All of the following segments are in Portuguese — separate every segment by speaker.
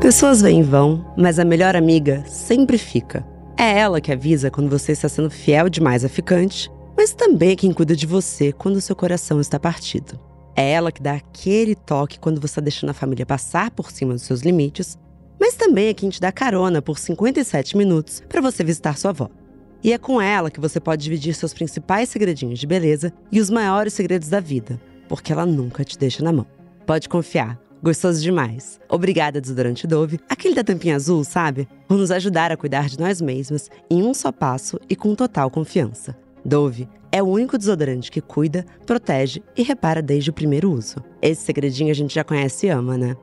Speaker 1: Pessoas vêm e vão, mas a melhor amiga sempre fica. É ela que avisa quando você está sendo fiel demais a ficante, mas também é quem cuida de você quando seu coração está partido. É ela que dá aquele toque quando você está deixando a família passar por cima dos seus limites, mas também é quem te dá carona por 57 minutos para você visitar sua avó. E é com ela que você pode dividir seus principais segredinhos de beleza e os maiores segredos da vida, porque ela nunca te deixa na mão. Pode confiar, Gostoso demais. Obrigada, desodorante Dove. Aquele da tampinha azul, sabe? Por nos ajudar a cuidar de nós mesmas em um só passo e com total confiança. Dove é o único desodorante que cuida, protege e repara desde o primeiro uso. Esse segredinho a gente já conhece e ama, né?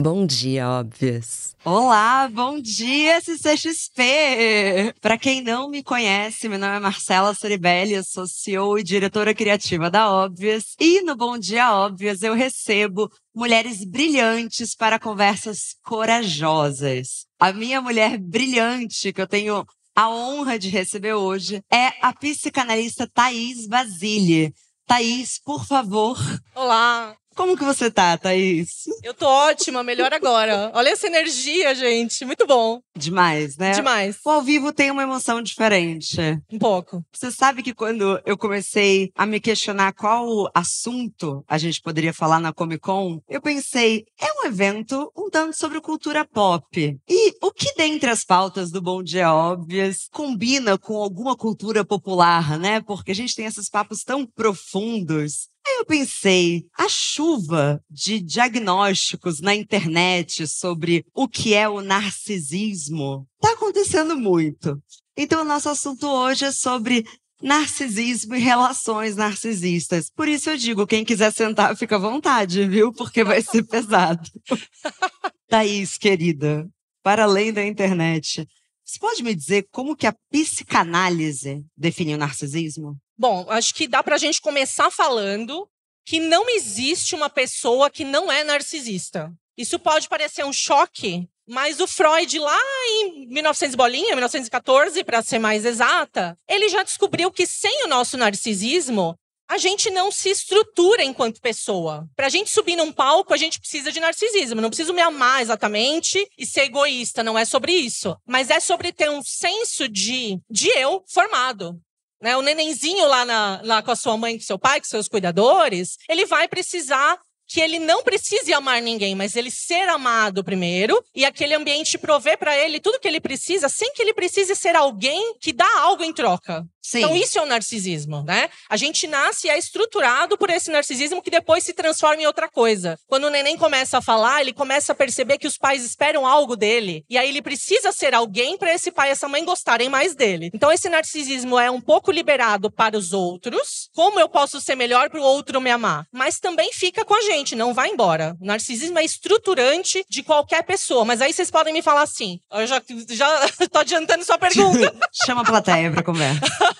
Speaker 1: Bom dia, óbvias.
Speaker 2: Olá, bom dia, CCXP! Para quem não me conhece, meu nome é Marcela Ceribelli, eu sou CEO e diretora criativa da Óbvias. E no Bom Dia Óbvias eu recebo mulheres brilhantes para conversas corajosas. A minha mulher brilhante, que eu tenho a honra de receber hoje, é a psicanalista Thaís Basile. Thaís, por favor.
Speaker 3: Olá.
Speaker 2: Como que você tá, Thaís?
Speaker 3: Eu tô ótima, melhor agora. Olha essa energia, gente. Muito bom.
Speaker 2: Demais, né?
Speaker 3: Demais.
Speaker 2: O ao vivo tem uma emoção diferente.
Speaker 3: Um pouco.
Speaker 2: Você sabe que quando eu comecei a me questionar qual assunto a gente poderia falar na Comic Con, eu pensei, é um evento um tanto sobre cultura pop. E o que dentre as pautas do Bom Dia Óbvias combina com alguma cultura popular, né? Porque a gente tem esses papos tão profundos. Aí eu pensei, a chuva de diagnósticos na internet sobre o que é o narcisismo está acontecendo muito. Então, o nosso assunto hoje é sobre narcisismo e relações narcisistas. Por isso eu digo, quem quiser sentar, fica à vontade, viu? Porque vai ser pesado. Thaís, querida, para além da internet, você pode me dizer como que a psicanálise define o narcisismo?
Speaker 3: Bom, acho que dá para a gente começar falando que não existe uma pessoa que não é narcisista. Isso pode parecer um choque, mas o Freud, lá em 1900 bolinha, 1914, para ser mais exata, ele já descobriu que sem o nosso narcisismo, a gente não se estrutura enquanto pessoa. Para a gente subir num palco, a gente precisa de narcisismo. Não preciso me amar exatamente e ser egoísta. Não é sobre isso. Mas é sobre ter um senso de, de eu formado. Né? O nenenzinho lá, na, lá com a sua mãe, com seu pai, com seus cuidadores, ele vai precisar que ele não precise amar ninguém, mas ele ser amado primeiro e aquele ambiente prover para ele tudo que ele precisa, sem que ele precise ser alguém que dá algo em troca.
Speaker 2: Sim.
Speaker 3: Então, isso é o narcisismo, né? A gente nasce e é estruturado por esse narcisismo que depois se transforma em outra coisa. Quando o neném começa a falar, ele começa a perceber que os pais esperam algo dele. E aí ele precisa ser alguém para esse pai e essa mãe gostarem mais dele. Então, esse narcisismo é um pouco liberado para os outros. Como eu posso ser melhor para o outro me amar? Mas também fica com a gente, não vai embora. O narcisismo é estruturante de qualquer pessoa. Mas aí vocês podem me falar assim. Eu já, já tô adiantando sua pergunta.
Speaker 2: Chama a plateia para conversa.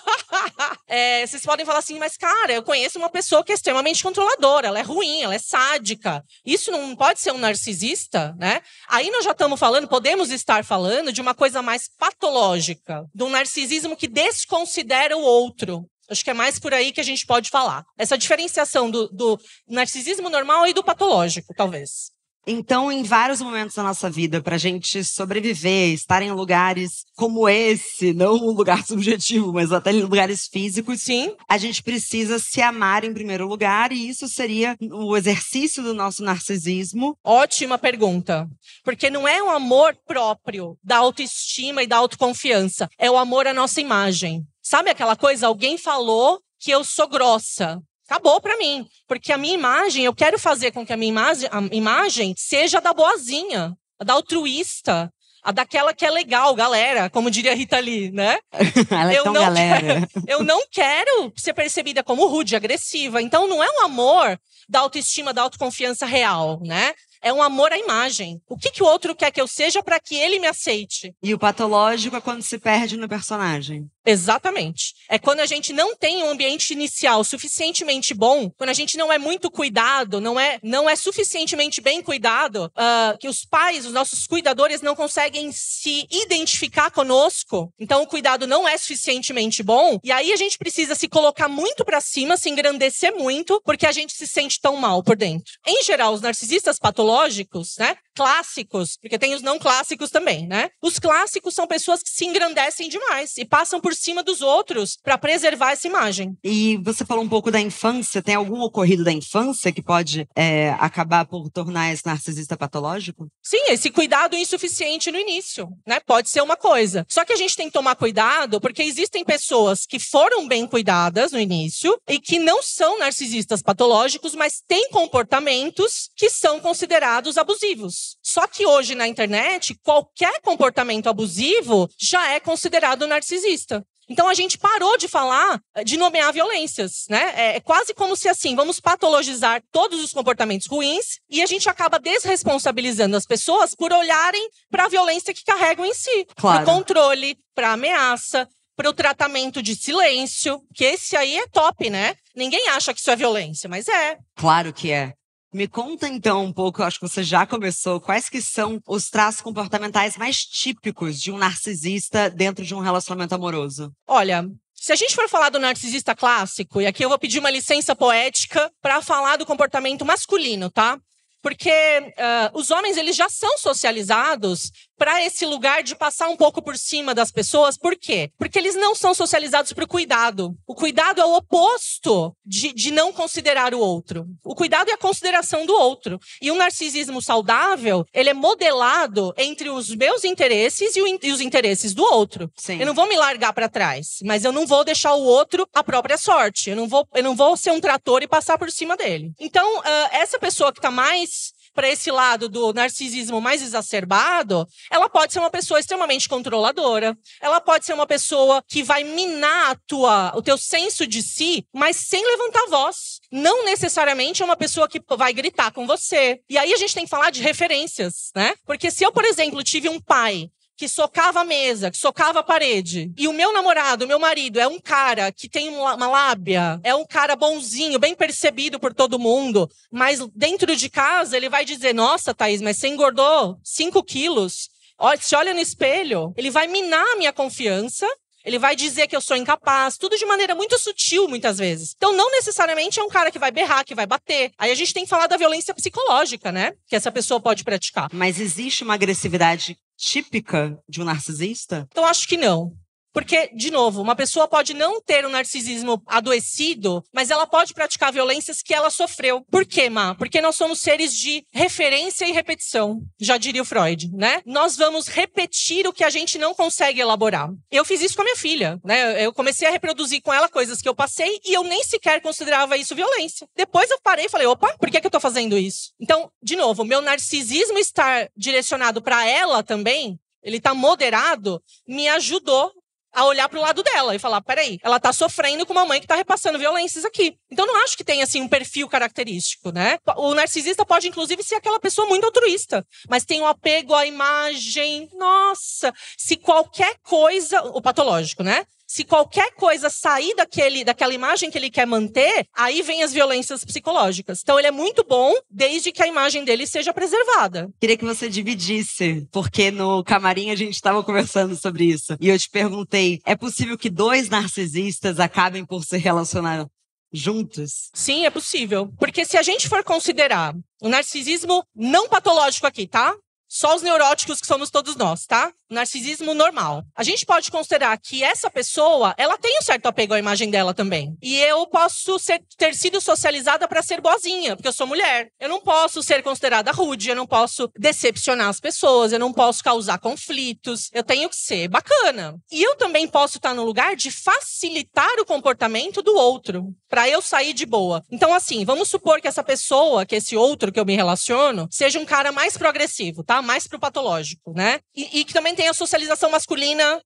Speaker 3: é, vocês podem falar assim, mas cara, eu conheço uma pessoa que é extremamente controladora, ela é ruim, ela é sádica. Isso não pode ser um narcisista, né? Aí nós já estamos falando, podemos estar falando de uma coisa mais patológica, de um narcisismo que desconsidera o outro. Acho que é mais por aí que a gente pode falar. Essa diferenciação do, do narcisismo normal e do patológico, talvez.
Speaker 2: Então, em vários momentos da nossa vida, para a gente sobreviver, estar em lugares como esse, não um lugar subjetivo, mas até em lugares físicos,
Speaker 3: sim,
Speaker 2: a gente precisa se amar em primeiro lugar, e isso seria o exercício do nosso narcisismo.
Speaker 3: Ótima pergunta. Porque não é um amor próprio da autoestima e da autoconfiança, é o amor à nossa imagem. Sabe aquela coisa? Alguém falou que eu sou grossa. Acabou para mim. Porque a minha imagem, eu quero fazer com que a minha imagem, a imagem seja da boazinha, da altruísta, a daquela que é legal, galera, como diria Rita Lee, né?
Speaker 2: Ela é
Speaker 3: eu
Speaker 2: tão
Speaker 3: não
Speaker 2: galera.
Speaker 3: Quero, eu não quero ser percebida como rude, agressiva. Então não é um amor da autoestima, da autoconfiança real, né? É um amor à imagem. O que, que o outro quer que eu seja para que ele me aceite?
Speaker 2: E o patológico é quando se perde no personagem.
Speaker 3: Exatamente. É quando a gente não tem um ambiente inicial suficientemente bom, quando a gente não é muito cuidado, não é, não é suficientemente bem cuidado, uh, que os pais, os nossos cuidadores não conseguem se identificar conosco. Então o cuidado não é suficientemente bom. E aí a gente precisa se colocar muito para cima, se engrandecer muito, porque a gente se sente tão mal por dentro. Em geral, os narcisistas patológicos, né? Clássicos, porque tem os não clássicos também, né? Os clássicos são pessoas que se engrandecem demais e passam por cima dos outros para preservar essa imagem.
Speaker 2: E você falou um pouco da infância. Tem algum ocorrido da infância que pode é, acabar por tornar esse narcisista patológico?
Speaker 3: Sim, esse cuidado insuficiente no início, né? Pode ser uma coisa. Só que a gente tem que tomar cuidado porque existem pessoas que foram bem cuidadas no início e que não são narcisistas patológicos, mas têm comportamentos que são considerados abusivos. Só que hoje na internet, qualquer comportamento abusivo já é considerado narcisista. Então a gente parou de falar eh, de nomear violências, né? É, é quase como se assim, vamos patologizar todos os comportamentos ruins e a gente acaba desresponsabilizando as pessoas por olharem para a violência que carregam em si,
Speaker 2: claro.
Speaker 3: para o controle, para a ameaça, para o tratamento de silêncio, que esse aí é top, né? Ninguém acha que isso é violência, mas é.
Speaker 2: Claro que é. Me conta então um pouco, acho que você já começou, quais que são os traços comportamentais mais típicos de um narcisista dentro de um relacionamento amoroso?
Speaker 3: Olha, se a gente for falar do narcisista clássico, e aqui eu vou pedir uma licença poética para falar do comportamento masculino, tá? Porque uh, os homens eles já são socializados para esse lugar de passar um pouco por cima das pessoas. Por quê? Porque eles não são socializados para o cuidado. O cuidado é o oposto de, de não considerar o outro. O cuidado é a consideração do outro. E o narcisismo saudável, ele é modelado entre os meus interesses e, o, e os interesses do outro.
Speaker 2: Sim.
Speaker 3: Eu não vou me largar para trás, mas eu não vou deixar o outro à própria sorte. Eu não vou, eu não vou ser um trator e passar por cima dele. Então, uh, essa pessoa que está mais para esse lado do narcisismo mais exacerbado, ela pode ser uma pessoa extremamente controladora. Ela pode ser uma pessoa que vai minar a tua, o teu senso de si, mas sem levantar voz. Não necessariamente é uma pessoa que vai gritar com você. E aí a gente tem que falar de referências, né? Porque se eu, por exemplo, tive um pai que socava a mesa, que socava a parede. E o meu namorado, o meu marido, é um cara que tem uma lábia, é um cara bonzinho, bem percebido por todo mundo, mas dentro de casa ele vai dizer: Nossa, Thaís, mas você engordou 5 quilos. Se olha no espelho, ele vai minar a minha confiança ele vai dizer que eu sou incapaz, tudo de maneira muito sutil, muitas vezes. Então, não necessariamente é um cara que vai berrar, que vai bater. Aí a gente tem que falar da violência psicológica, né? Que essa pessoa pode praticar.
Speaker 2: Mas existe uma agressividade típica de um narcisista?
Speaker 3: Eu acho que não. Porque, de novo, uma pessoa pode não ter um narcisismo adoecido, mas ela pode praticar violências que ela sofreu. Por quê, Má? Porque nós somos seres de referência e repetição, já diria o Freud, né? Nós vamos repetir o que a gente não consegue elaborar. Eu fiz isso com a minha filha, né? Eu comecei a reproduzir com ela coisas que eu passei e eu nem sequer considerava isso violência. Depois eu parei e falei, opa, por que, que eu tô fazendo isso? Então, de novo, meu narcisismo estar direcionado para ela também ele está moderado, me ajudou a olhar para o lado dela e falar: peraí, ela está sofrendo com uma mãe que está repassando violências aqui. Então não acho que tenha assim um perfil característico, né? O narcisista pode, inclusive, ser aquela pessoa muito altruísta, mas tem um apego à imagem. Nossa, se qualquer coisa. O patológico, né? Se qualquer coisa sair daquele, daquela imagem que ele quer manter, aí vem as violências psicológicas. Então ele é muito bom desde que a imagem dele seja preservada.
Speaker 2: Queria que você dividisse, porque no camarim a gente estava conversando sobre isso. E eu te perguntei: é possível que dois narcisistas acabem por se relacionar juntos?
Speaker 3: Sim, é possível. Porque se a gente for considerar o narcisismo não patológico aqui, tá? Só os neuróticos que somos todos nós, tá? Narcisismo normal. A gente pode considerar que essa pessoa, ela tem um certo apego à imagem dela também. E eu posso ser, ter sido socializada para ser boazinha, porque eu sou mulher. Eu não posso ser considerada rude, eu não posso decepcionar as pessoas, eu não posso causar conflitos. Eu tenho que ser bacana. E eu também posso estar no lugar de facilitar o comportamento do outro, para eu sair de boa. Então assim, vamos supor que essa pessoa, que esse outro que eu me relaciono, seja um cara mais progressivo, tá? Mais pro patológico, né? E, e que também tem a socialização masculina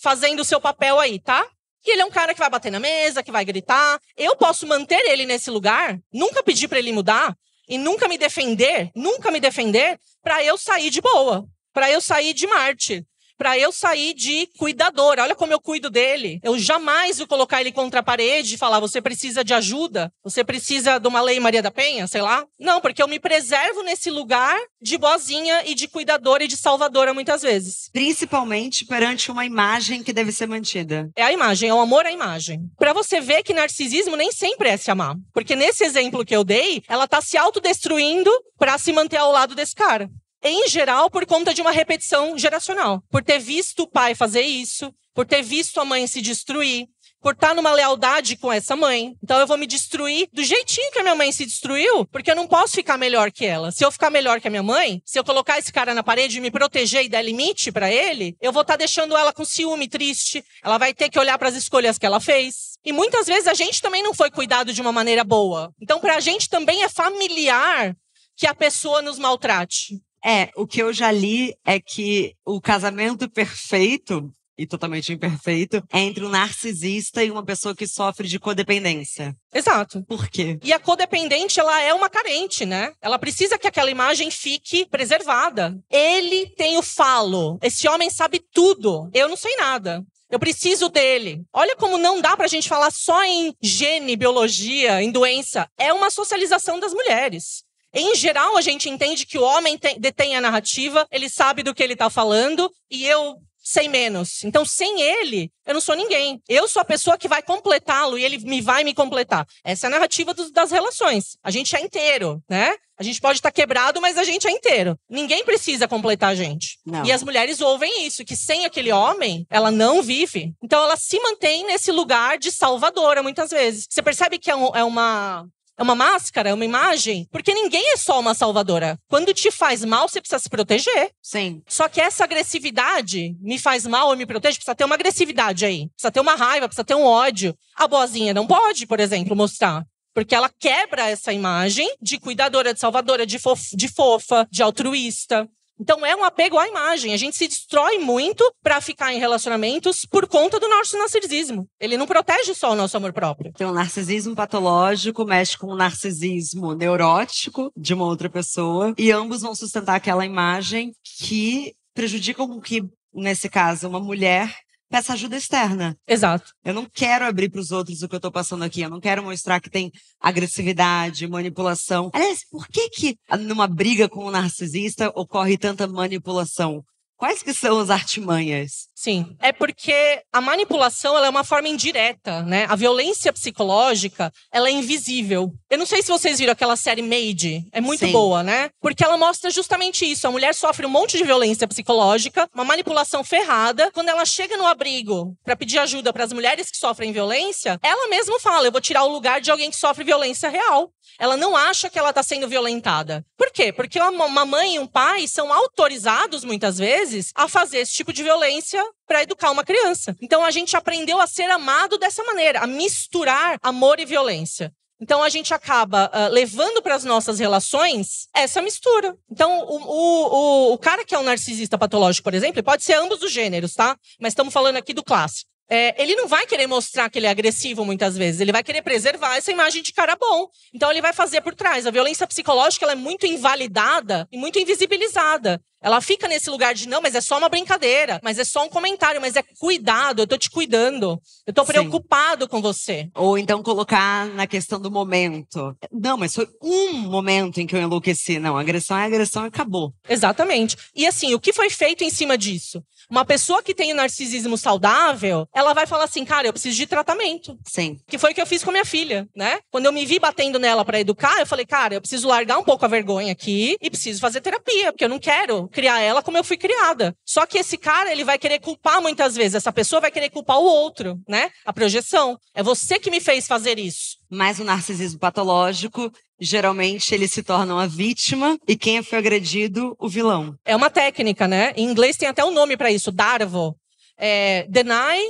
Speaker 3: fazendo o seu papel aí, tá? E ele é um cara que vai bater na mesa, que vai gritar. Eu posso manter ele nesse lugar, nunca pedir para ele mudar, e nunca me defender, nunca me defender, para eu sair de boa, para eu sair de Marte para eu sair de cuidadora. Olha como eu cuido dele. Eu jamais vou colocar ele contra a parede e falar: você precisa de ajuda, você precisa de uma lei Maria da Penha, sei lá. Não, porque eu me preservo nesse lugar de boazinha e de cuidadora e de salvadora muitas vezes.
Speaker 2: Principalmente perante uma imagem que deve ser mantida.
Speaker 3: É a imagem, é o amor à imagem. Para você ver que narcisismo nem sempre é se amar. Porque nesse exemplo que eu dei, ela tá se autodestruindo para se manter ao lado desse cara em geral, por conta de uma repetição geracional. Por ter visto o pai fazer isso, por ter visto a mãe se destruir, por estar numa lealdade com essa mãe. Então eu vou me destruir do jeitinho que a minha mãe se destruiu, porque eu não posso ficar melhor que ela. Se eu ficar melhor que a minha mãe, se eu colocar esse cara na parede e me proteger e dar limite para ele, eu vou estar deixando ela com ciúme, triste. Ela vai ter que olhar para as escolhas que ela fez. E muitas vezes a gente também não foi cuidado de uma maneira boa. Então para a gente também é familiar que a pessoa nos maltrate.
Speaker 2: É, o que eu já li é que o casamento perfeito e totalmente imperfeito é entre um narcisista e uma pessoa que sofre de codependência.
Speaker 3: Exato.
Speaker 2: Por quê?
Speaker 3: E a codependente, ela é uma carente, né? Ela precisa que aquela imagem fique preservada. Ele tem o falo. Esse homem sabe tudo. Eu não sei nada. Eu preciso dele. Olha como não dá pra gente falar só em gene, biologia, em doença. É uma socialização das mulheres. Em geral, a gente entende que o homem tem, detém a narrativa, ele sabe do que ele está falando e eu sei menos. Então, sem ele, eu não sou ninguém. Eu sou a pessoa que vai completá-lo e ele me vai me completar. Essa é a narrativa dos, das relações. A gente é inteiro, né? A gente pode estar tá quebrado, mas a gente é inteiro. Ninguém precisa completar a gente. Não. E as mulheres ouvem isso, que sem aquele homem, ela não vive. Então ela se mantém nesse lugar de salvadora, muitas vezes. Você percebe que é, um, é uma é uma máscara, é uma imagem, porque ninguém é só uma salvadora. Quando te faz mal, você precisa se proteger.
Speaker 2: Sim.
Speaker 3: Só que essa agressividade me faz mal, eu me protejo, precisa ter uma agressividade aí. Precisa ter uma raiva, precisa ter um ódio. A boazinha não pode, por exemplo, mostrar. Porque ela quebra essa imagem de cuidadora, de salvadora, de, fof de fofa, de altruísta. Então é um apego à imagem. A gente se destrói muito para ficar em relacionamentos por conta do nosso narcisismo. Ele não protege só o nosso amor próprio.
Speaker 2: Então, o narcisismo patológico mexe com o narcisismo neurótico de uma outra pessoa e ambos vão sustentar aquela imagem que prejudica com que, nesse caso, uma mulher peça ajuda externa.
Speaker 3: Exato.
Speaker 2: Eu não quero abrir para os outros o que eu estou passando aqui. Eu não quero mostrar que tem agressividade, manipulação. Aliás, por que que numa briga com um narcisista ocorre tanta manipulação? Quais que são as artimanhas?
Speaker 3: Sim, é porque a manipulação ela é uma forma indireta, né? A violência psicológica, ela é invisível. Eu não sei se vocês viram aquela série Made, é muito Sim. boa, né? Porque ela mostra justamente isso. A mulher sofre um monte de violência psicológica, uma manipulação ferrada. Quando ela chega no abrigo para pedir ajuda para as mulheres que sofrem violência, ela mesma fala: "Eu vou tirar o lugar de alguém que sofre violência real". Ela não acha que ela está sendo violentada. Por quê? Porque uma mãe e um pai são autorizados muitas vezes a fazer esse tipo de violência para educar uma criança. Então a gente aprendeu a ser amado dessa maneira, a misturar amor e violência. Então a gente acaba uh, levando para as nossas relações essa mistura. Então o, o, o, cara que é um narcisista patológico, por exemplo, pode ser ambos os gêneros, tá? Mas estamos falando aqui do clássico. É, ele não vai querer mostrar que ele é agressivo muitas vezes, ele vai querer preservar essa imagem de cara bom. Então ele vai fazer por trás. A violência psicológica é muito invalidada e muito invisibilizada. Ela fica nesse lugar de não, mas é só uma brincadeira, mas é só um comentário, mas é cuidado, eu tô te cuidando. Eu tô preocupado Sim. com você.
Speaker 2: Ou então colocar na questão do momento. Não, mas foi um momento em que eu enlouqueci. Não, agressão é agressão e acabou.
Speaker 3: Exatamente. E assim, o que foi feito em cima disso? Uma pessoa que tem o narcisismo saudável, ela vai falar assim, cara, eu preciso de tratamento.
Speaker 2: Sim.
Speaker 3: Que foi o que eu fiz com a minha filha, né? Quando eu me vi batendo nela para educar, eu falei, cara, eu preciso largar um pouco a vergonha aqui e preciso fazer terapia, porque eu não quero criar ela como eu fui criada. Só que esse cara, ele vai querer culpar muitas vezes. Essa pessoa vai querer culpar o outro, né? A projeção. É você que me fez fazer isso.
Speaker 2: Mas o narcisismo patológico, geralmente ele se torna uma vítima e quem foi agredido, o vilão.
Speaker 3: É uma técnica, né? Em inglês tem até um nome para isso, Darvo. É, deny,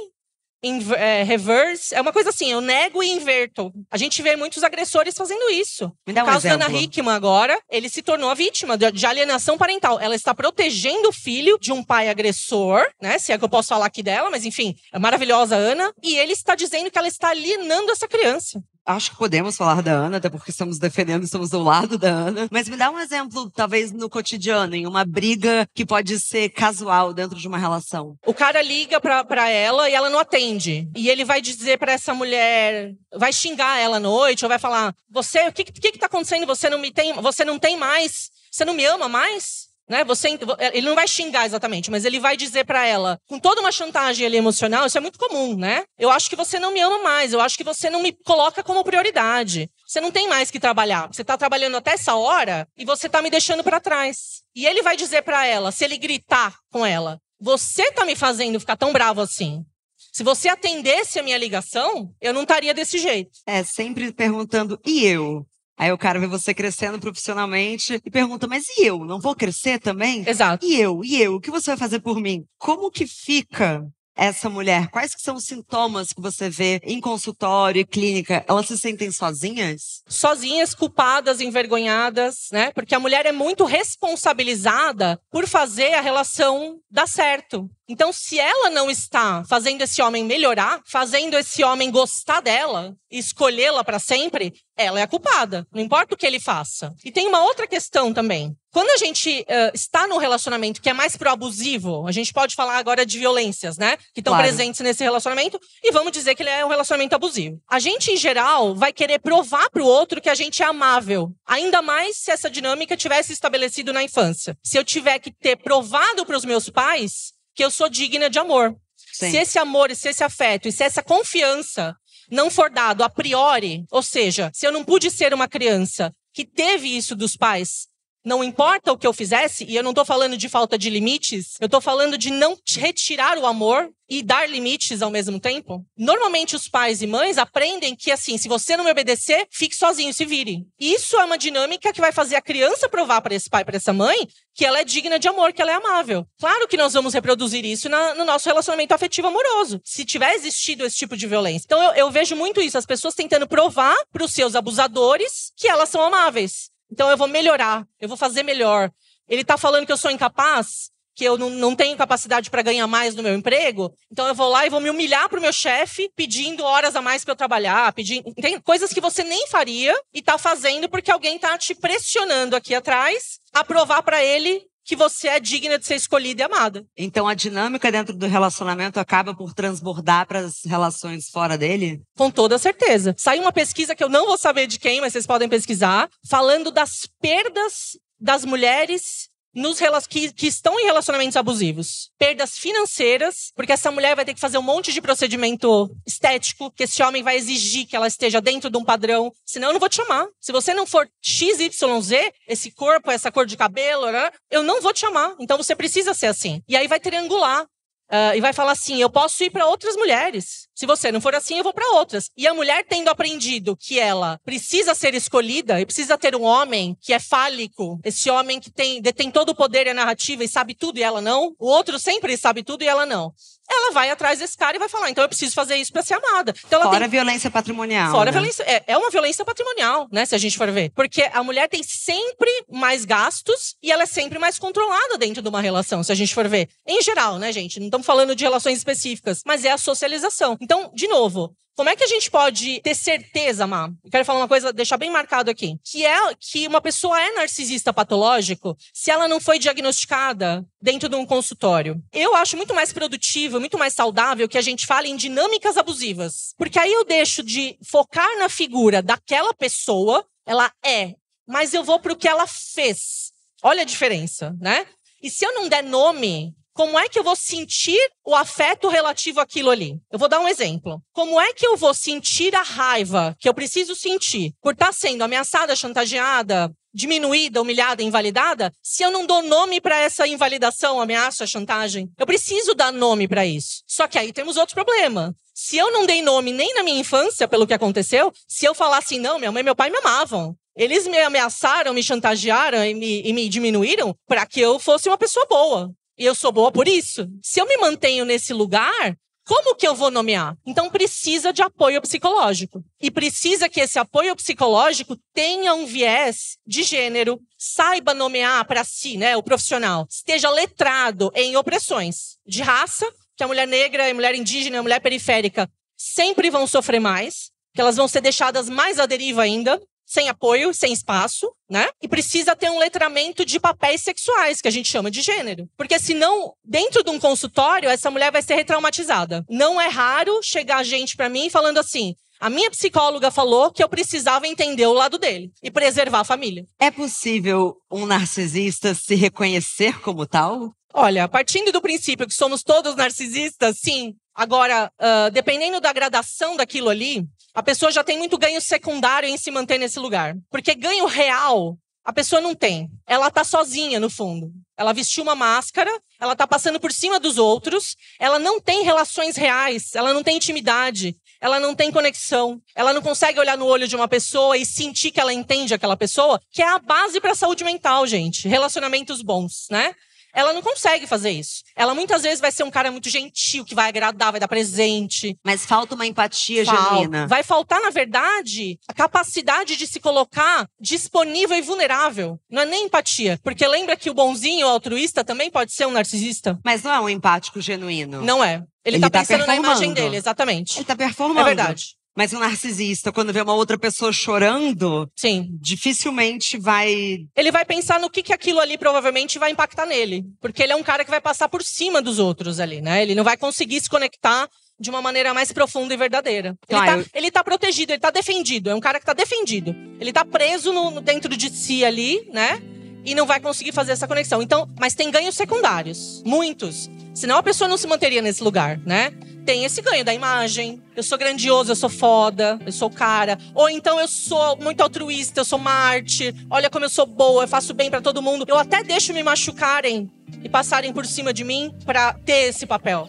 Speaker 3: é, reverse, é uma coisa assim, eu nego e inverto. A gente vê muitos agressores fazendo isso.
Speaker 2: Me dá um caso exemplo.
Speaker 3: da Ana Hickman agora, ele se tornou a vítima de, de, alienação parental. Ela está protegendo o filho de um pai agressor, né? Se é que eu posso falar aqui dela, mas enfim, é maravilhosa Ana. E ele está dizendo que ela está alienando essa criança.
Speaker 2: Acho que podemos falar da Ana, até porque estamos defendendo, estamos do lado da Ana. Mas me dá um exemplo, talvez no cotidiano, em uma briga que pode ser casual dentro de uma relação.
Speaker 3: O cara liga pra, pra ela e ela não atende. E ele vai dizer para essa mulher, vai xingar ela à noite, ou vai falar: Você, o que, que, que tá acontecendo? Você não me tem, você não tem mais? Você não me ama mais? Né? Você, ele não vai xingar exatamente, mas ele vai dizer para ela, com toda uma chantagem ali emocional, isso é muito comum, né? Eu acho que você não me ama mais, eu acho que você não me coloca como prioridade. Você não tem mais que trabalhar. Você está trabalhando até essa hora e você está me deixando para trás. E ele vai dizer para ela, se ele gritar com ela, você está me fazendo ficar tão bravo assim. Se você atendesse a minha ligação, eu não estaria desse jeito.
Speaker 2: É, sempre perguntando, e eu? Aí o cara vê você crescendo profissionalmente e pergunta: Mas e eu? Não vou crescer também?
Speaker 3: Exato.
Speaker 2: E eu? E eu? O que você vai fazer por mim? Como que fica essa mulher? Quais que são os sintomas que você vê em consultório e clínica? Elas se sentem sozinhas?
Speaker 3: Sozinhas, culpadas, envergonhadas, né? Porque a mulher é muito responsabilizada por fazer a relação dar certo. Então, se ela não está fazendo esse homem melhorar, fazendo esse homem gostar dela, escolhê-la para sempre, ela é a culpada. Não importa o que ele faça. E tem uma outra questão também. Quando a gente uh, está num relacionamento que é mais pro abusivo, a gente pode falar agora de violências, né? Que estão claro. presentes nesse relacionamento, e vamos dizer que ele é um relacionamento abusivo. A gente, em geral, vai querer provar pro outro que a gente é amável. Ainda mais se essa dinâmica tivesse estabelecido na infância. Se eu tiver que ter provado para os meus pais que eu sou digna de amor. Sim. Se esse amor, se esse afeto e se essa confiança não for dado a priori, ou seja, se eu não pude ser uma criança que teve isso dos pais não importa o que eu fizesse, e eu não estou falando de falta de limites, eu estou falando de não retirar o amor e dar limites ao mesmo tempo. Normalmente os pais e mães aprendem que assim, se você não me obedecer, fique sozinho, se vire. Isso é uma dinâmica que vai fazer a criança provar para esse pai, para essa mãe, que ela é digna de amor, que ela é amável. Claro que nós vamos reproduzir isso na, no nosso relacionamento afetivo amoroso, se tiver existido esse tipo de violência. Então eu, eu vejo muito isso, as pessoas tentando provar para os seus abusadores que elas são amáveis. Então eu vou melhorar, eu vou fazer melhor. Ele está falando que eu sou incapaz, que eu não, não tenho capacidade para ganhar mais no meu emprego, então eu vou lá e vou me humilhar para o meu chefe pedindo horas a mais para eu trabalhar, pedindo tem coisas que você nem faria e está fazendo porque alguém está te pressionando aqui atrás a provar para ele que você é digna de ser escolhida e amada.
Speaker 2: Então a dinâmica dentro do relacionamento acaba por transbordar para as relações fora dele?
Speaker 3: Com toda certeza. Saiu uma pesquisa que eu não vou saber de quem, mas vocês podem pesquisar, falando das perdas das mulheres nos que, que estão em relacionamentos abusivos. Perdas financeiras, porque essa mulher vai ter que fazer um monte de procedimento estético, que esse homem vai exigir que ela esteja dentro de um padrão, senão eu não vou te chamar. Se você não for XYZ, esse corpo, essa cor de cabelo, né, eu não vou te chamar. Então você precisa ser assim. E aí vai triangular. Uh, e vai falar assim: eu posso ir para outras mulheres. Se você não for assim, eu vou para outras. E a mulher tendo aprendido que ela precisa ser escolhida e precisa ter um homem que é fálico, esse homem que tem, detém todo o poder e a narrativa e sabe tudo e ela não, o outro sempre sabe tudo e ela não ela vai atrás desse cara e vai falar, então eu preciso fazer isso para ser amada. Então,
Speaker 2: Fora
Speaker 3: tem...
Speaker 2: a violência patrimonial.
Speaker 3: Fora
Speaker 2: né?
Speaker 3: a violência. É, é uma violência patrimonial, né? Se a gente for ver. Porque a mulher tem sempre mais gastos e ela é sempre mais controlada dentro de uma relação, se a gente for ver. Em geral, né, gente? Não estamos falando de relações específicas, mas é a socialização. Então, de novo, como é que a gente pode ter certeza, Má? Eu quero falar uma coisa, deixar bem marcado aqui. Que é que uma pessoa é narcisista patológico se ela não foi diagnosticada dentro de um consultório. Eu acho muito mais produtivo, muito mais saudável que a gente fale em dinâmicas abusivas. Porque aí eu deixo de focar na figura daquela pessoa, ela é, mas eu vou para o que ela fez. Olha a diferença, né? E se eu não der nome como é que eu vou sentir o afeto relativo àquilo ali? Eu vou dar um exemplo. Como é que eu vou sentir a raiva que eu preciso sentir por estar sendo ameaçada, chantageada, diminuída, humilhada, invalidada, se eu não dou nome para essa invalidação, ameaça, chantagem? Eu preciso dar nome para isso. Só que aí temos outro problema. Se eu não dei nome nem na minha infância pelo que aconteceu, se eu falar assim, não, minha mãe e meu pai me amavam. Eles me ameaçaram, me chantagearam e me, e me diminuíram para que eu fosse uma pessoa boa. E eu sou boa por isso. Se eu me mantenho nesse lugar, como que eu vou nomear? Então precisa de apoio psicológico. E precisa que esse apoio psicológico tenha um viés de gênero, saiba nomear para si, né, o profissional, esteja letrado em opressões de raça, que a mulher negra, a mulher indígena, a mulher periférica sempre vão sofrer mais, que elas vão ser deixadas mais à deriva ainda, sem apoio, sem espaço, né? E precisa ter um letramento de papéis sexuais, que a gente chama de gênero. Porque senão, dentro de um consultório, essa mulher vai ser retraumatizada. Não é raro chegar gente para mim falando assim: a minha psicóloga falou que eu precisava entender o lado dele e preservar a família.
Speaker 2: É possível um narcisista se reconhecer como tal?
Speaker 3: Olha, partindo do princípio que somos todos narcisistas, sim. Agora, uh, dependendo da gradação daquilo ali, a pessoa já tem muito ganho secundário em se manter nesse lugar. Porque ganho real, a pessoa não tem. Ela tá sozinha, no fundo. Ela vestiu uma máscara, ela tá passando por cima dos outros, ela não tem relações reais, ela não tem intimidade, ela não tem conexão, ela não consegue olhar no olho de uma pessoa e sentir que ela entende aquela pessoa, que é a base para a saúde mental, gente. Relacionamentos bons, né? Ela não consegue fazer isso. Ela muitas vezes vai ser um cara muito gentil, que vai agradar, vai dar presente.
Speaker 2: Mas falta uma empatia genuína.
Speaker 3: Vai faltar, na verdade, a capacidade de se colocar disponível e vulnerável. Não é nem empatia. Porque lembra que o bonzinho, o altruísta, também pode ser um narcisista?
Speaker 2: Mas não é um empático genuíno.
Speaker 3: Não é. Ele,
Speaker 2: Ele
Speaker 3: tá
Speaker 2: tá
Speaker 3: pensando na imagem dele, exatamente.
Speaker 2: Ele tá performando.
Speaker 3: É verdade.
Speaker 2: Mas um narcisista, quando vê uma outra pessoa chorando,
Speaker 3: Sim.
Speaker 2: dificilmente vai.
Speaker 3: Ele vai pensar no que, que aquilo ali provavelmente vai impactar nele. Porque ele é um cara que vai passar por cima dos outros ali, né? Ele não vai conseguir se conectar de uma maneira mais profunda e verdadeira. Ele,
Speaker 2: Ah,
Speaker 3: tá,
Speaker 2: eu-
Speaker 3: ele tá protegido, ele tá defendido. É um cara que tá defendido. Ele tá preso no, no- dentro de si ali, né? E não vai conseguir fazer essa conexão. Então, mas tem ganhos secundários. Muitos. Senão a pessoa não se manteria nesse lugar, né? Tem esse ganho da imagem. Eu sou grandioso, eu sou foda, eu sou cara. Ou então eu sou muito altruísta, eu sou mártir. Olha como eu sou boa, eu faço bem pra todo mundo. Eu até deixo me machucarem e passarem por cima de mim pra ter esse papel.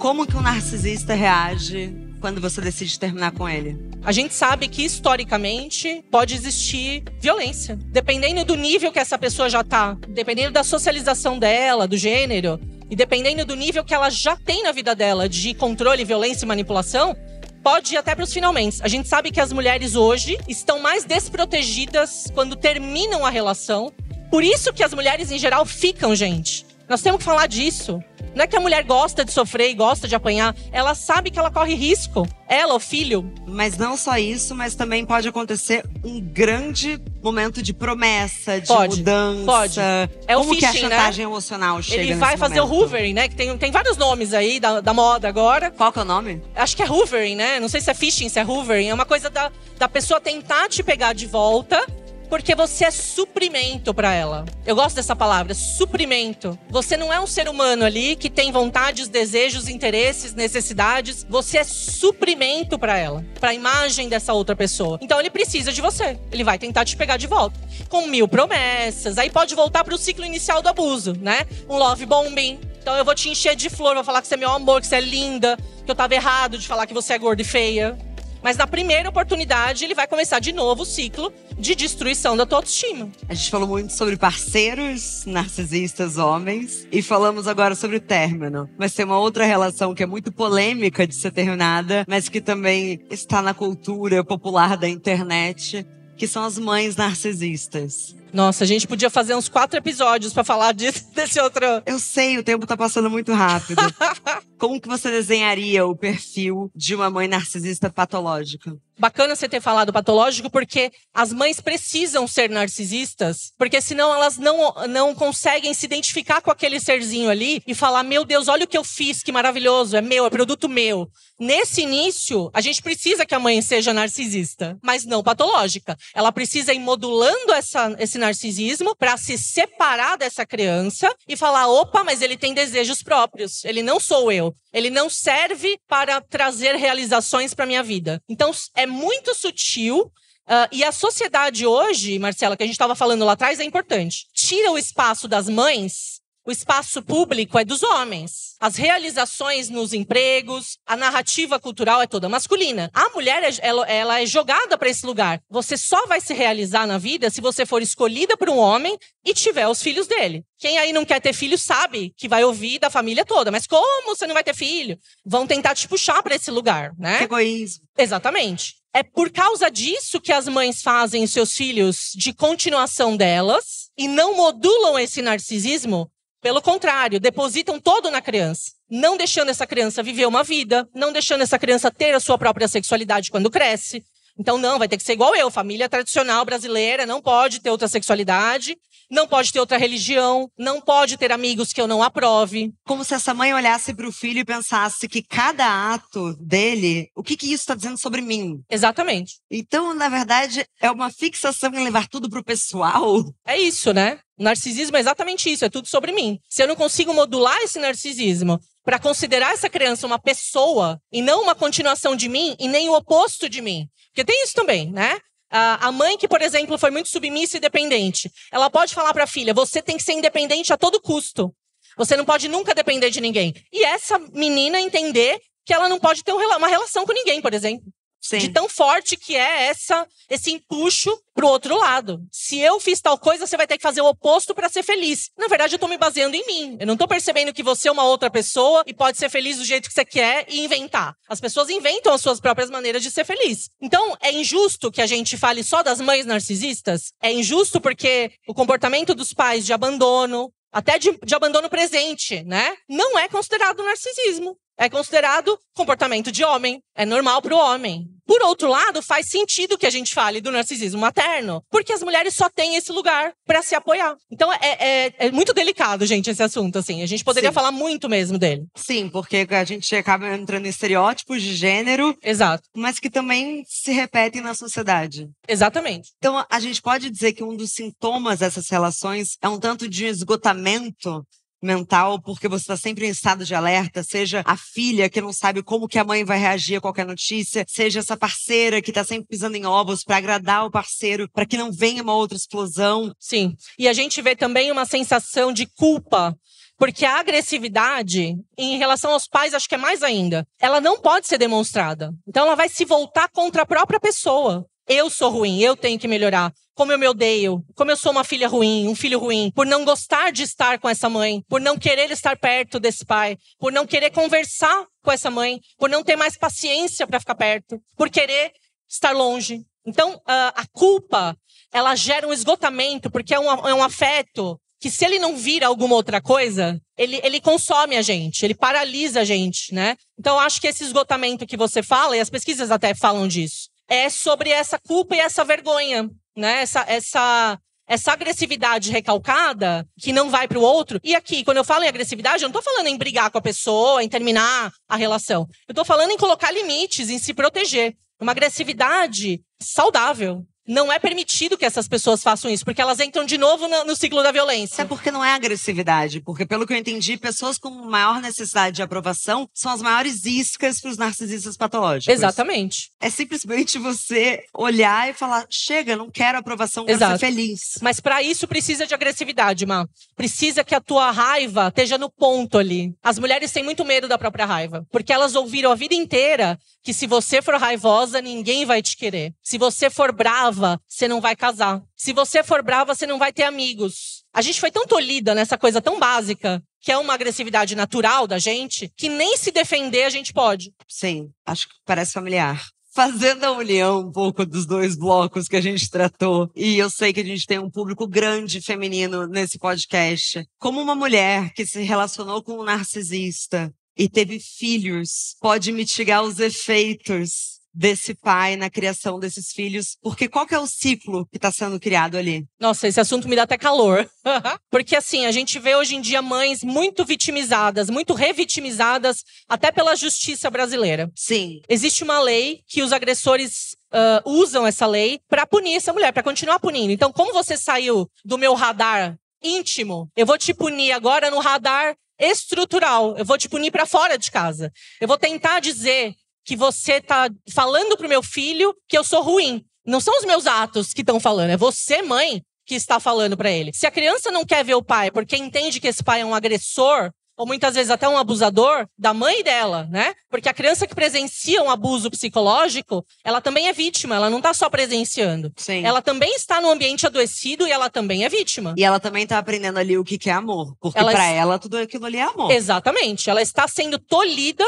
Speaker 2: Como que um narcisista reage quando você decide terminar com ele?
Speaker 3: A gente sabe que historicamente pode existir violência. Dependendo do nível que essa pessoa já tá, dependendo da socialização dela, do gênero, e dependendo do nível que ela já tem na vida dela de controle, violência e manipulação, pode ir até para os finalmente. A gente sabe que as mulheres hoje estão mais desprotegidas quando terminam a relação. Por isso que as mulheres em geral ficam, gente. Nós temos que falar disso. Não é que a mulher gosta de sofrer e gosta de apanhar, ela sabe que ela corre risco. Ela, o filho,
Speaker 2: Mas não só isso, mas também pode acontecer um grande momento de promessa, de
Speaker 3: Pode,
Speaker 2: mudança.
Speaker 3: pode. É o
Speaker 2: Como que a
Speaker 3: phishing, né?
Speaker 2: chantagem emocional chega
Speaker 3: Ele vai fazer
Speaker 2: momento?
Speaker 3: o hoovering, né? Que tem, tem vários nomes aí da, da moda agora.
Speaker 2: Qual que é o nome?
Speaker 3: Acho que é hoovering, né? Não sei se é phishing, se é hoovering. É uma coisa da, da pessoa tentar te pegar de volta. Porque você é suprimento pra ela. Eu gosto dessa palavra, suprimento. Você não é um ser humano ali que tem vontades, desejos, interesses, necessidades. Você é suprimento pra ela, pra imagem dessa outra pessoa. Então ele precisa de você. Ele vai tentar te pegar de volta. Com mil promessas. Aí pode voltar pro ciclo inicial do abuso, né? Um love bombing. Então eu vou te encher de flor, vou falar que você é meu amor, que você é linda, que eu tava errado de falar que você é gorda e feia. Mas na primeira oportunidade, ele vai começar de novo o ciclo de destruição da tua autoestima.
Speaker 2: A gente falou muito sobre parceiros narcisistas homens e falamos agora sobre o término. Mas tem uma outra relação que é muito polêmica de ser terminada, mas que também está na cultura popular da internet, que são as mães narcisistas.
Speaker 3: Nossa, a gente podia fazer uns quatro episódios pra falar disso, desse outro.
Speaker 2: Eu sei, o tempo tá passando muito rápido. Como que você desenharia o perfil de uma mãe narcisista patológica?
Speaker 3: Bacana você ter falado patológico, porque as mães precisam ser narcisistas, porque senão elas não, não conseguem se identificar com aquele serzinho ali e falar: Meu Deus, olha o que eu fiz, que maravilhoso, é meu, é produto meu. Nesse início, a gente precisa que a mãe seja narcisista, mas não patológica. Ela precisa ir modulando essa, esse narcisismo para se separar dessa criança e falar: opa, mas ele tem desejos próprios, ele não sou eu. Ele não serve para trazer realizações para minha vida. Então, é muito sutil. ah, e a sociedade hoje, Marcela, que a gente estava falando lá atrás, é importante. Tira o espaço das mães, o espaço público é dos homens. As realizações nos empregos, a narrativa cultural é toda masculina. A mulher, é- ela, ela é jogada para esse lugar. Você só vai se realizar na vida se você for escolhida por um homem e tiver os filhos dele. Quem aí não quer ter filho sabe que vai ouvir da família toda. Mas como você não vai ter filho? Vão tentar te puxar para esse lugar, né?
Speaker 2: Que egoísmo.
Speaker 3: Exatamente. É por causa disso que as mães fazem seus filhos de continuação delas e não modulam esse narcisismo, pelo contrário, depositam todo na criança, não deixando essa criança viver uma vida, não deixando essa criança ter a sua própria sexualidade quando cresce. Então, não, vai ter que ser igual eu, família tradicional brasileira, não pode ter outra sexualidade, não pode ter outra religião, não pode ter amigos que eu não aprove.
Speaker 2: Como se essa mãe olhasse para o filho e pensasse que cada ato dele, o que, que isso está dizendo sobre mim?
Speaker 3: Exatamente.
Speaker 2: Então, na verdade, é uma fixação em levar tudo para o pessoal.
Speaker 3: É isso, né? O narcisismo é exatamente isso, é tudo sobre mim. Se eu não consigo modular esse narcisismo para considerar essa criança uma pessoa e não uma continuação de mim e nem o oposto de mim. Porque tem isso também, né? A mãe que, por exemplo, foi muito submissa e dependente, ela pode falar para a filha: você tem que ser independente a todo custo. Você não pode nunca depender de ninguém. E essa menina entender que ela não pode ter uma relação com ninguém, por exemplo. Sim. De tão forte que é essa esse empuxo pro outro lado. Se eu fiz tal coisa, você vai ter que fazer o oposto para ser feliz. Na verdade, eu tô me baseando em mim. Eu não tô percebendo que você é uma outra pessoa e pode ser feliz do jeito que você quer e inventar. As pessoas inventam as suas próprias maneiras de ser feliz. Então, é injusto que a gente fale só das mães narcisistas? É injusto porque o comportamento dos pais de abandono, até de, de, abandono presente, né? Não é considerado narcisismo é considerado comportamento de homem, é normal para o homem. Por outro lado, faz sentido que a gente fale do narcisismo materno, porque as mulheres só têm esse lugar para se apoiar. Então é, é, é, muito delicado, gente, esse assunto. Assim, a gente poderia Sim. falar muito mesmo dele.
Speaker 2: Sim, porque a gente acaba entrando em estereótipos de gênero,
Speaker 3: exato,
Speaker 2: mas que também se repetem na sociedade.
Speaker 3: Exatamente.
Speaker 2: Então a gente pode dizer que um dos sintomas dessas relações é um tanto de esgotamento mental, porque você está sempre em estado de alerta, seja a filha que não sabe como que a mãe vai reagir a qualquer notícia, seja essa parceira que está sempre pisando em ovos para agradar o parceiro, para que não venha uma outra explosão.
Speaker 3: Sim. E a gente vê também uma sensação de culpa porque a agressividade, em relação aos pais, acho que é mais ainda. Ela não pode ser demonstrada. Então, ela vai se voltar contra a própria pessoa. Eu sou ruim, eu tenho que melhorar. Como eu me odeio, como eu sou uma filha ruim, um filho ruim, por não gostar de estar com essa mãe, por não querer estar perto desse pai, por não querer conversar com essa mãe, por não ter mais paciência para ficar perto, por querer estar longe. Então, a culpa, ela gera um esgotamento, porque é um, é um afeto que se ele não vira alguma outra coisa, ele, ele consome a gente, ele paralisa a gente, né? Então, acho que esse esgotamento que você fala, e as pesquisas até falam disso, é sobre essa culpa e essa vergonha, né? Essa, essa, essa agressividade recalcada que não vai para o outro. E aqui, quando eu falo em agressividade, eu não estou falando em brigar com a pessoa, em terminar a relação. Eu estou falando em colocar limites, em se proteger. Uma agressividade saudável, não é permitido que essas pessoas façam isso, porque elas entram de novo no, no, ciclo da violência.
Speaker 2: É porque não é agressividade, porque pelo que eu entendi, pessoas com maior necessidade de aprovação são as maiores iscas para os narcisistas patológicos.
Speaker 3: Exatamente.
Speaker 2: É simplesmente você olhar e falar: chega, não quero aprovação, quero Exato. ser feliz.
Speaker 3: Mas para isso precisa de agressividade, Má. Precisa que a tua raiva esteja no ponto ali. As mulheres têm muito medo da própria raiva, porque elas ouviram a vida inteira que se você for raivosa, ninguém vai te querer. Se você for brava, você não vai casar. Se você for brava, você não vai ter amigos. A gente foi tão tolhida nessa coisa tão básica, que é uma agressividade natural da gente, que nem se defender a gente pode.
Speaker 2: Sim, acho que parece familiar fazendo a união um pouco dos dois blocos que a gente tratou, e eu sei que a gente tem um público grande feminino nesse podcast, como uma mulher que se relacionou com um narcisista e teve filhos, pode mitigar os efeitos desse pai na criação desses filhos, porque qual que é o ciclo que está sendo criado ali?
Speaker 3: Nossa, esse assunto me dá até calor. porque assim, a gente vê hoje em dia mães muito vitimizadas, muito revitimizadas, até pela justiça brasileira.
Speaker 2: Sim.
Speaker 3: Existe uma lei que os agressores Uh, usam essa lei para punir essa mulher, para continuar punindo. Então, como você saiu do meu radar íntimo, eu vou te punir agora no radar estrutural. Eu vou te punir para fora de casa. Eu vou tentar dizer que você está falando pro meu filho que eu sou ruim. Não são os meus atos que estão falando, é você, mãe, que está falando para ele. Se a criança não quer ver o pai porque entende que esse pai é um agressor, ou muitas vezes até um abusador da mãe dela, né? Porque a criança que presencia um abuso psicológico, ela também é vítima, ela não está só presenciando.
Speaker 2: Sim.
Speaker 3: Ela também está no ambiente adoecido e ela também é vítima.
Speaker 2: E ela também está aprendendo ali o que é amor, porque para ela tudo aquilo ali é amor.
Speaker 3: Exatamente, ela está sendo tolhida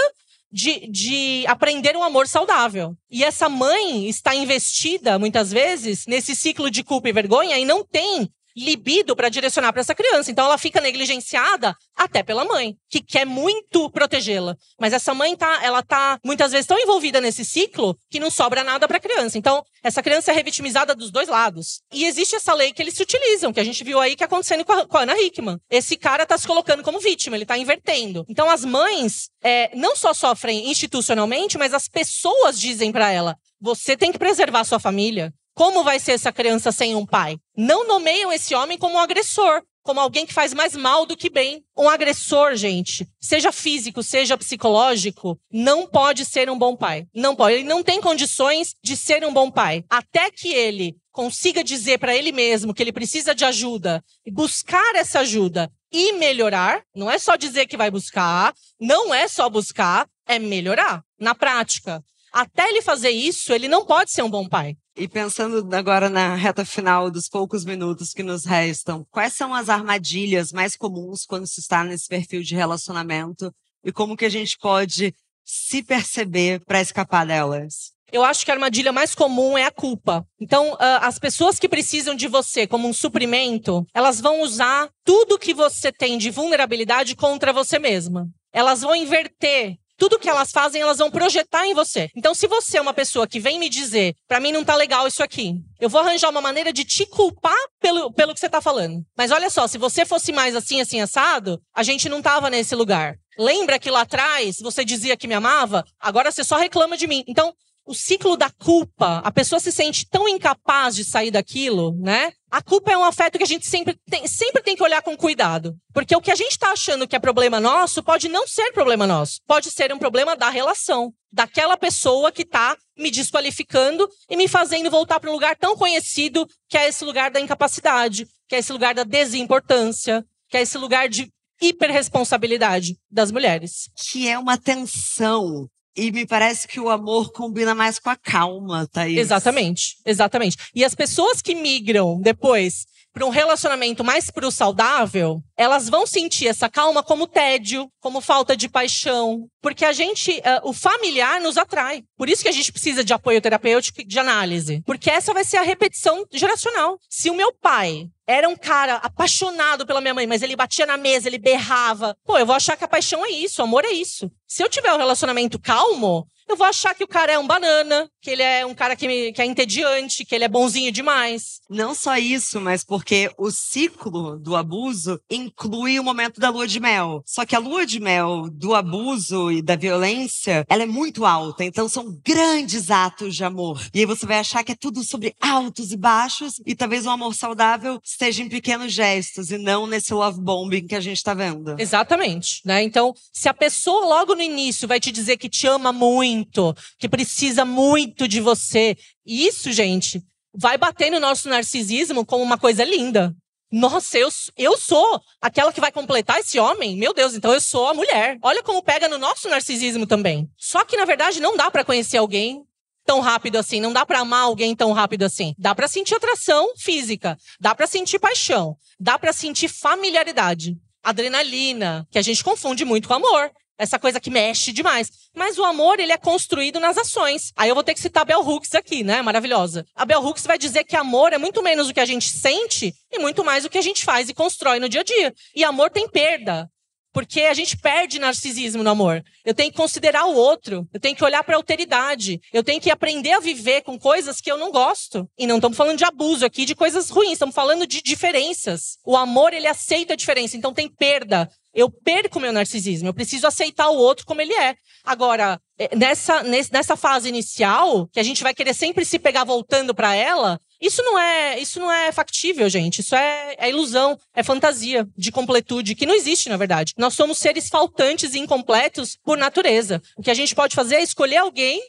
Speaker 3: de, de aprender um amor saudável. E essa mãe está investida, muitas vezes, nesse ciclo de culpa e vergonha e não tem libido para direcionar para essa criança. Então ela fica negligenciada até pela mãe, que quer muito protegê-la. Mas essa mãe tá, ela tá muitas vezes tão envolvida nesse ciclo que não sobra nada para a criança. Então essa criança é revitimizada dos dois lados. E existe essa lei que eles se utilizam, que a gente viu aí que é acontecendo com a, com a Ana Hickman. Esse cara tá se colocando como vítima, ele tá invertendo. Então as mães é, não só sofrem institucionalmente, mas as pessoas dizem para ela: você tem que preservar sua família. Como vai ser essa criança sem um pai? Não nomeiam esse homem como um agressor, como alguém que faz mais mal do que bem. Um agressor, gente, seja físico, seja psicológico, não pode ser um bom pai. Não pode. Ele não tem condições de ser um bom pai. Até que ele consiga dizer para ele mesmo que ele precisa de ajuda buscar essa ajuda e melhorar, não é só dizer que vai buscar, não é só buscar, é melhorar na prática. Até ele fazer isso, ele não pode ser um bom pai.
Speaker 2: E pensando agora na reta final dos poucos minutos que nos restam, quais são as armadilhas mais comuns quando se está nesse perfil de relacionamento e como que a gente pode se perceber para escapar delas?
Speaker 3: Eu acho que a armadilha mais comum é a culpa. Então, uh, as pessoas que precisam de você como um suprimento, elas vão usar tudo que você tem de vulnerabilidade contra você mesma. Elas vão inverter tudo que elas fazem, elas vão projetar em você. Então, se você é uma pessoa que vem me dizer, para mim não tá legal isso aqui, eu vou arranjar uma maneira de te culpar pelo, pelo que você tá falando. Mas olha só, se você fosse mais assim, assim, assado, a gente não tava nesse lugar. Lembra que lá atrás você dizia que me amava? Agora você só reclama de mim. Então, o ciclo da culpa, a pessoa se sente tão incapaz de sair daquilo, né? A culpa é um afeto que a gente sempre tem, sempre tem que olhar com cuidado. Porque o que a gente está achando que é problema nosso pode não ser problema nosso. Pode ser um problema da relação, daquela pessoa que está me desqualificando e me fazendo voltar para um lugar tão conhecido que é esse lugar da incapacidade, que é esse lugar da desimportância, que é esse lugar de hiperresponsabilidade das mulheres.
Speaker 2: Que é uma tensão e me parece que o amor combina mais com a calma, Thaís.
Speaker 3: Exatamente, exatamente. E as pessoas que migram depois para um relacionamento mais pro saudável, elas vão sentir essa calma como tédio, como falta de paixão, porque a gente, uh, o familiar nos atrai. Por isso que a gente precisa de apoio terapêutico e de análise, porque essa vai ser a repetição geracional. Se o meu pai era um cara apaixonado pela minha mãe, mas ele batia na mesa, ele berrava. Pô, eu vou achar que a paixão é isso, o amor é isso. Se eu tiver um relacionamento calmo, eu vou achar que o cara é um banana, que ele é um cara que, me, que é entediante, que ele é bonzinho demais.
Speaker 2: Não só isso, mas porque o ciclo do abuso inclui o momento da lua de mel. Só que a lua de mel do abuso e da violência, ela é muito alta. Então são grandes atos de amor. E aí você vai achar que é tudo sobre altos e baixos. E talvez o um amor saudável esteja em pequenos gestos e não nesse love bombing que a gente tá vendo.
Speaker 3: Exatamente. Né? Então, se a pessoa logo no início vai te dizer que te ama muito, muito, que precisa muito de você. Isso, gente, vai bater no nosso narcisismo como uma coisa linda. Nossa, eu, eu sou aquela que vai completar esse homem? Meu Deus, então eu sou a mulher. Olha como pega no nosso narcisismo também. Só que, na verdade, não dá para conhecer alguém tão rápido assim, não dá para amar alguém tão rápido assim. Dá para sentir atração física, dá para sentir paixão, dá para sentir familiaridade, adrenalina, que a gente confunde muito com amor essa coisa que mexe demais. Mas o amor, ele é construído nas ações. Aí eu vou ter que citar a Bell Hooks aqui, né? Maravilhosa. A Bell Hooks vai dizer que amor é muito menos o que a gente sente e muito mais o que a gente faz e constrói no dia a dia. E amor tem perda. Porque a gente perde narcisismo no amor. Eu tenho que considerar o outro. Eu tenho que olhar para a alteridade. Eu tenho que aprender a viver com coisas que eu não gosto. E não estamos falando de abuso aqui, de coisas ruins. Estamos falando de diferenças. O amor, ele aceita a diferença. Então tem perda. Eu perco meu narcisismo. Eu preciso aceitar o outro como ele é. Agora, é, nessa, nessa fase inicial, que a gente vai querer sempre se pegar voltando para ela, isso não é, isso não é factível, gente. Isso é, é, ilusão, é fantasia de completude que não existe, na verdade. Nós somos seres faltantes e incompletos por natureza. O que a gente pode fazer é escolher alguém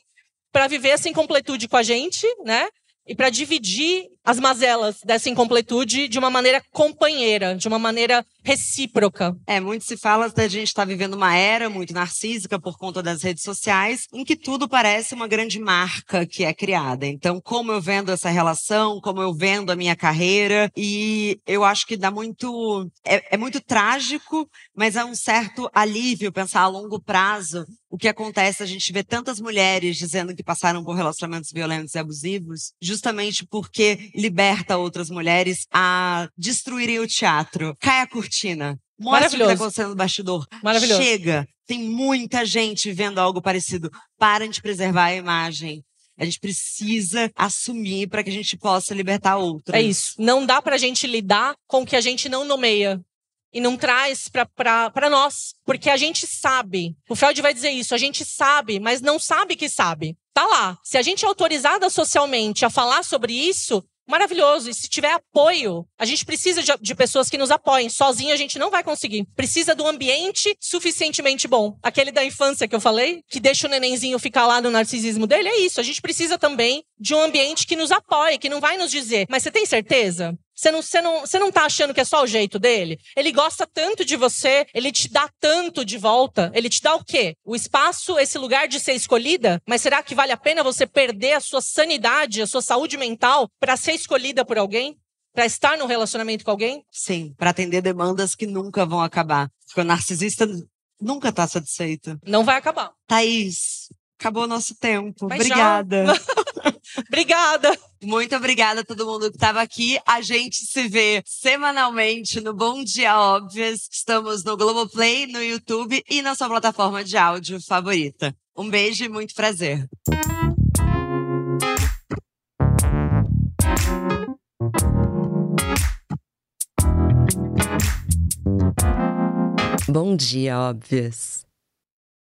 Speaker 3: para viver essa incompletude com a gente, né? E para dividir as mazelas dessa incompletude de uma maneira companheira, de uma maneira recíproca.
Speaker 2: É, muito se fala da gente estar tá vivendo uma era muito narcísica por conta das redes sociais, em que tudo parece uma grande marca que é criada. Então, como eu vendo essa relação, como eu vendo a minha carreira, e eu acho que dá muito. É, é muito trágico, mas é um certo alívio pensar a longo prazo o que acontece, a gente vê tantas mulheres dizendo que passaram por relacionamentos violentos e abusivos, justamente porque liberta outras mulheres a destruírem o teatro. Cai a cortina. Mostra o que tá
Speaker 3: Maravilhoso.
Speaker 2: acontecendo no bastidor.
Speaker 3: Maravilhoso.
Speaker 2: Chega. Tem muita gente vendo algo parecido. Parem de preservar a imagem. A gente precisa assumir para que a gente possa libertar outras.
Speaker 3: É isso. Não dá pra gente lidar com o que a gente não nomeia. E não traz pra nós. Porque a gente sabe. O Freud vai dizer isso. A gente sabe, mas não sabe que sabe. Tá lá. Se a gente é autorizada socialmente a falar sobre isso, maravilhoso. E se tiver apoio, a gente precisa de, de pessoas que nos apoiem. Sozinho a gente não vai conseguir. Precisa do ambiente suficientemente bom. Aquele da infância que eu falei, que deixa o nenenzinho ficar lá no narcisismo dele, é isso. A gente precisa também de um ambiente que nos apoie, que não vai nos dizer, mas você tem certeza? Você não, você, não, você não tá achando que é só o jeito dele? Ele gosta tanto de você, ele te dá tanto de volta. Ele te dá o quê? O espaço, esse lugar de ser escolhida? Mas será que vale a pena você perder a sua sanidade, a sua saúde mental para ser escolhida por alguém? Para estar num relacionamento com alguém?
Speaker 2: Sim, para atender demandas que nunca vão acabar. Porque o narcisista nunca tá satisfeito.
Speaker 3: Não vai acabar.
Speaker 2: Thaís, acabou o nosso tempo.
Speaker 3: Mas.
Speaker 2: Obrigada.
Speaker 3: Obrigada!
Speaker 2: Muito obrigada a todo mundo que estava aqui. A gente se vê semanalmente no Bom Dia Óbvias. Estamos no Globoplay, no YouTube e na sua plataforma de áudio favorita. Um beijo e muito prazer.
Speaker 1: Bom dia, óbvias.